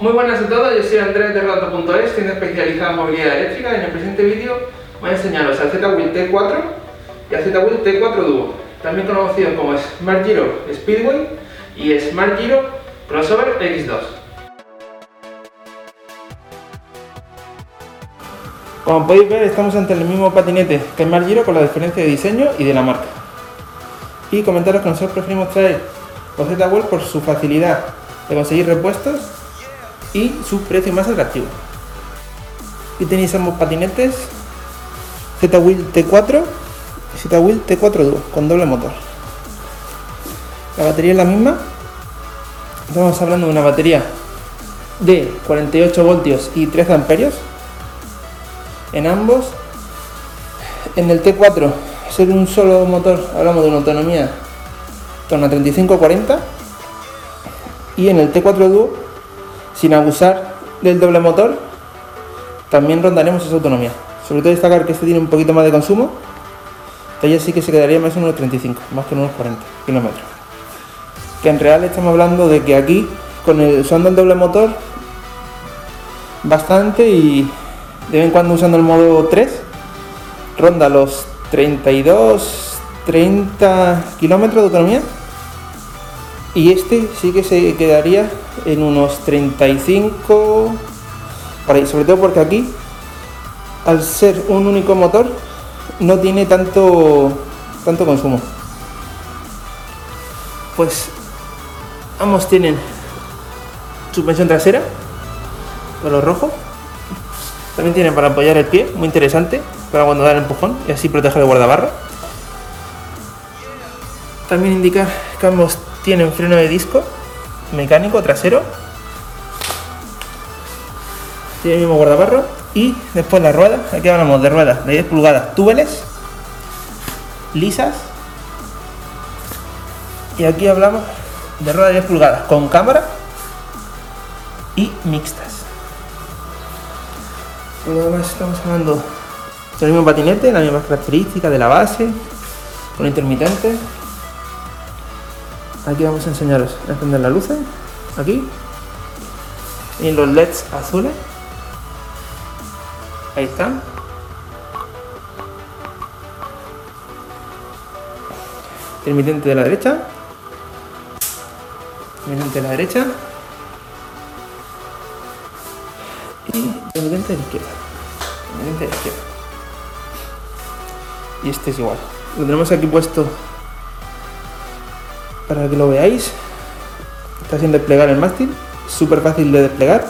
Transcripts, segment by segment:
Muy buenas a todos, yo soy Andrés de Rato.es, tienda especializada en movilidad eléctrica y en el presente vídeo voy a enseñaros al Z-Wheel T4 y al Z-Wheel T4 Duo, también conocidos como Smart Giro Speedway y Smart Giro Crossover X2. Como podéis ver estamos ante el mismo patinete que Smart Giro con la diferencia de diseño y de la marca. Y comentaros que nosotros preferimos traer los Z-Wheel por su facilidad de conseguir repuestos y su precio más atractivo. Y tenéis ambos patinetes Z-Wheel T4 y Z-Wheel T4 Duo con doble motor. La batería es la misma. Estamos hablando de una batería de 48 voltios y 13 amperios en ambos. En el T4 ser un solo motor hablamos de una autonomía torno a 35-40 y en el T4 Duo sin abusar del doble motor, también rondaremos esa autonomía. Sobre todo destacar que este tiene un poquito más de consumo, ella sí que se quedaría más en unos 35, más que en unos 40 kilómetros. Que en real estamos hablando de que aquí, con el, usando el doble motor, bastante y de vez en cuando usando el modo 3, ronda los 32, 30 kilómetros de autonomía y este sí que se quedaría en unos 35 por ahí, sobre todo porque aquí al ser un único motor no tiene tanto tanto consumo. Pues ambos tienen suspensión trasera color rojo. También tienen para apoyar el pie muy interesante para cuando da el empujón y así proteger el guardabarro. También indicar que ambos tienen freno de disco mecánico trasero. Tiene el mismo guardabarro. Y después las ruedas. Aquí hablamos de ruedas de 10 pulgadas túbeles. Lisas. Y aquí hablamos de ruedas de 10 pulgadas con cámara y mixtas. Por estamos hablando del mismo patinete, la misma característica de la base, con intermitentes aquí vamos a enseñaros. A encender las luces aquí. Y los leds azules. Ahí están. Intermitente de la derecha. Intermitente de la derecha. Y intermitente de izquierda. Intermitente de la izquierda. Y este es igual. Lo tenemos aquí puesto para que lo veáis. Está sin desplegar el mástil, súper fácil de desplegar.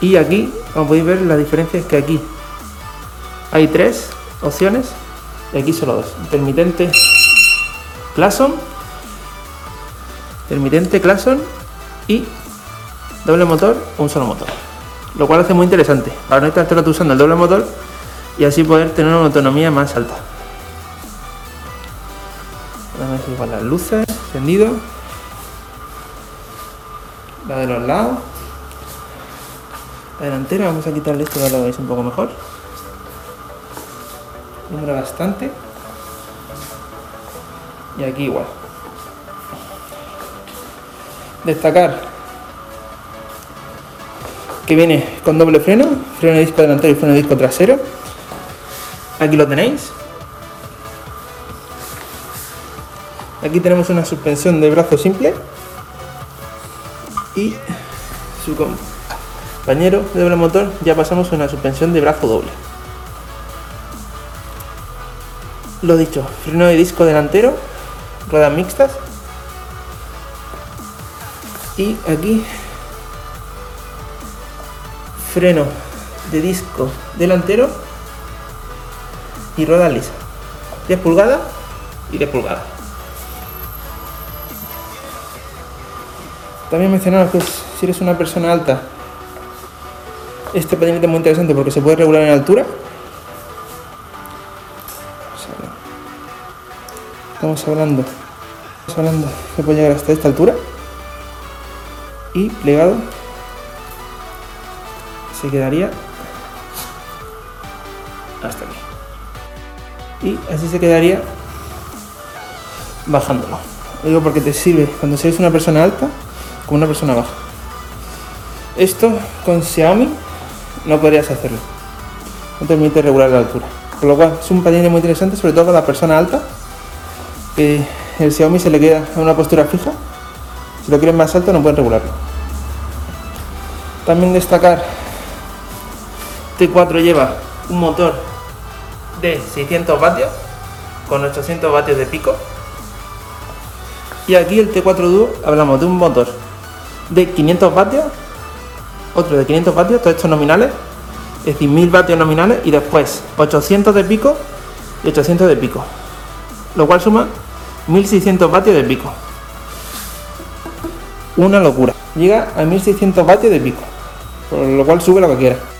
Y aquí, como podéis ver, la diferencia es que aquí hay tres opciones y aquí solo dos. Intermitente Clason, intermitente Clason y doble motor o un solo motor. Lo cual hace muy interesante para no estar usando el doble motor y así poder tener una autonomía más alta. igual las luces encendido. La de los lados. La delantera, vamos a quitarle esto para que lo veáis un poco mejor. Número bastante. Y aquí igual. Destacar que viene con doble freno, freno de disco delantero y freno de disco trasero. Aquí lo tenéis. Aquí tenemos una suspensión de brazo simple. Y su compañero de doble motor ya pasamos a una suspensión de brazo doble. Lo dicho, freno de disco delantero, ruedas mixtas. Y aquí freno de disco delantero y rueda lisa. 10 pulgadas y 10 pulgadas También mencionar que si eres una persona alta, este patinete es muy interesante porque se puede regular en altura. Estamos hablando, hablando que puede llegar hasta esta altura y plegado se quedaría hasta aquí. Y así se quedaría bajándolo. Lo digo porque te sirve cuando seas una persona alta una persona baja. Esto con Xiaomi no podrías hacerlo. No te permite regular la altura. Con lo cual es un patinete muy interesante, sobre todo para la persona alta, el Xiaomi se le queda en una postura fija. Si lo quieren más alto no pueden regularlo. También destacar, T4 lleva un motor de 600 vatios con 800 vatios de pico. Y aquí el T4 Duo hablamos de un motor de 500 vatios, otro de 500 vatios, todos estos nominales, es decir, 1000 vatios nominales y después 800 de pico y 800 de pico, lo cual suma 1600 vatios de pico. Una locura. Llega a 1600 vatios de pico, por lo cual sube lo que quiera.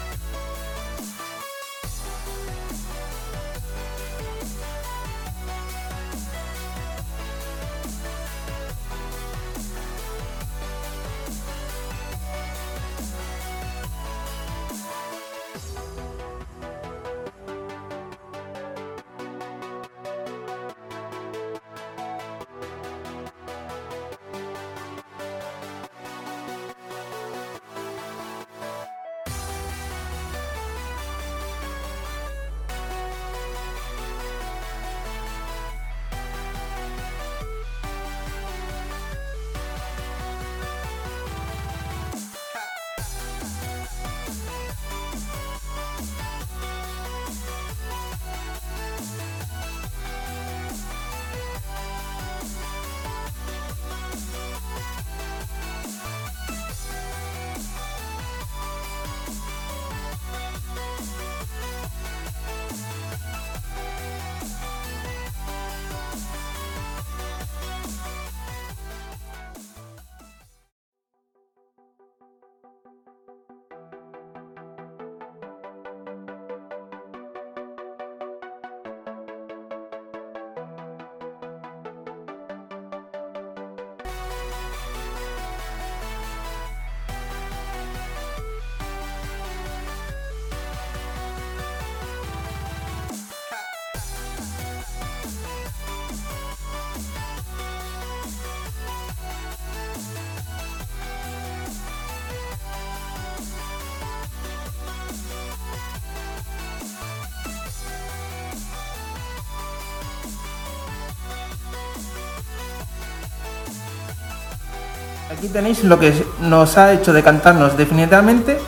Aquí tenéis lo que nos ha hecho decantarnos definitivamente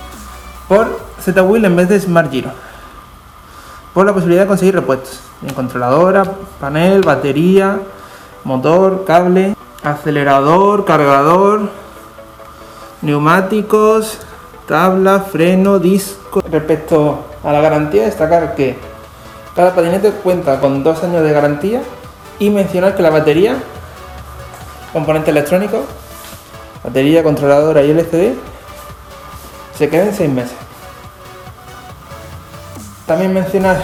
por Z-Wheel en vez de Smart Giro. Por la posibilidad de conseguir repuestos en controladora, panel, batería, motor, cable, acelerador, cargador, neumáticos, tabla, freno, disco. Respecto a la garantía, destacar que cada patinete cuenta con dos años de garantía y mencionar que la batería, componente electrónico, batería, controladora y LCD, se queda en 6 meses. También mencionar,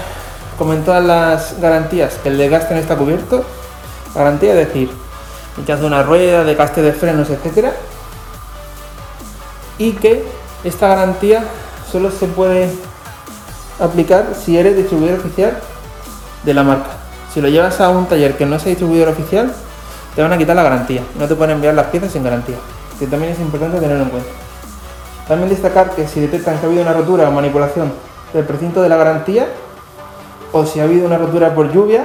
como en todas las garantías, que el desgaste no está cubierto. Garantía, es decir, hinchazo de una rueda, desgaste de frenos, etc. Y que esta garantía solo se puede aplicar si eres distribuidor oficial de la marca. Si lo llevas a un taller que no sea distribuidor oficial, te van a quitar la garantía. No te pueden enviar las piezas sin garantía que también es importante tenerlo en cuenta. También destacar que si detectan que ha habido una rotura o manipulación del precinto de la garantía, o si ha habido una rotura por lluvia,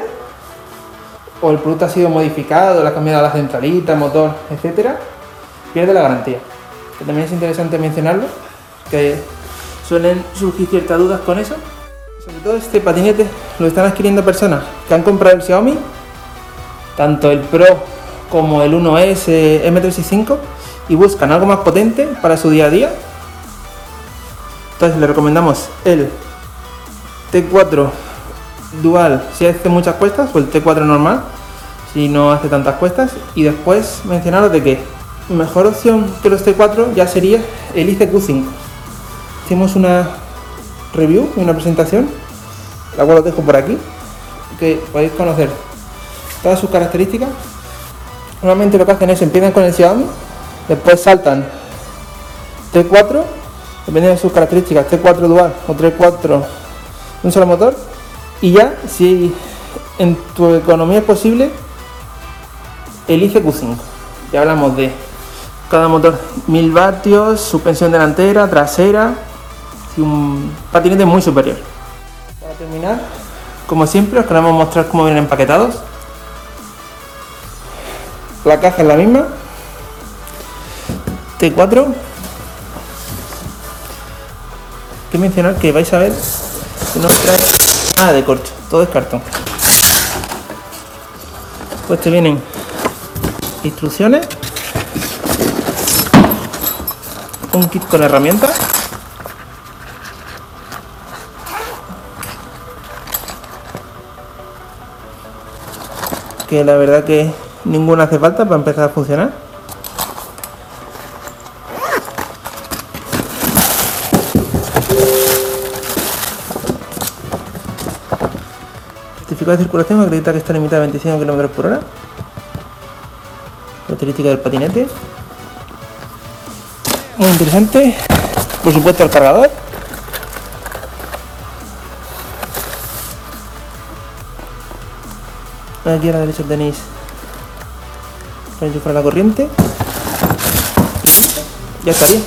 o el producto ha sido modificado, le ha cambiado la centralita, motor, etcétera, pierde la garantía. Que también es interesante mencionarlo, que suelen surgir ciertas dudas con eso. Sobre todo este patinete lo están adquiriendo personas que han comprado el Xiaomi, tanto el Pro como el 1S M365 y buscan algo más potente para su día a día, entonces le recomendamos el T4 Dual. Si hace muchas cuestas o el T4 normal. Si no hace tantas cuestas. Y después mencionaros de que mejor opción que los T4 ya sería el ICQ5 hicimos una review y una presentación la cual os dejo por aquí que podéis conocer todas sus características. Normalmente lo que hacen es empiezan con el Xiaomi Después saltan T4, dependiendo de sus características, T4 dual o T4 un solo motor. Y ya, si en tu economía es posible, elige Q5. Ya hablamos de Cada motor 1000 vatios, suspensión delantera, trasera y un patinete muy superior. Para terminar, como siempre, os queremos mostrar cómo vienen empaquetados. La caja es la misma. T4. Que mencionar que vais a ver que no trae nada de corcho, todo es cartón. Pues te vienen instrucciones, un kit con herramientas que la verdad que ninguna hace falta para empezar a funcionar. Certificado de circulación acredita que está limitado a 25 km por hora. Característica del patinete. Muy interesante. Por supuesto el cargador. Aquí a la derecha tenéis para enchufar la corriente. Ya estaría.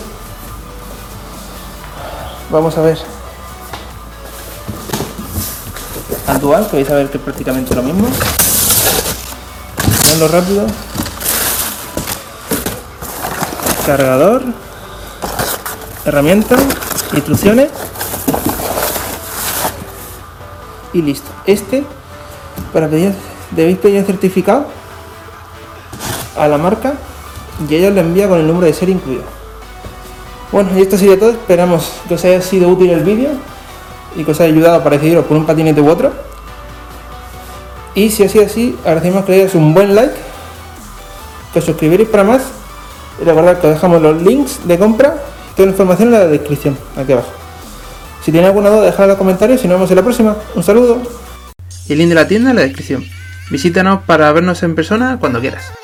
Vamos a ver. Al que vais a ver que es prácticamente lo mismo. Veanlo rápido. Cargador. Herramientas. Instrucciones. Y listo. Este, para pedir debéis pedir certificado a la marca y ella lo envía con el número de serie incluido. Bueno, y esto sería todo. Esperamos que os haya sido útil el vídeo y os haya ayudado a decidiros por un patinete u otro. Y si ha sido así, agradecemos que le deis un buen like, que os suscribiréis para más y recordad que os dejamos los links de compra y toda la información en la descripción, aquí abajo. Si tenéis alguna duda, dejadla en los comentarios y nos vemos en la próxima. Un saludo. Y el link de la tienda en la descripción. Visítanos para vernos en persona cuando quieras.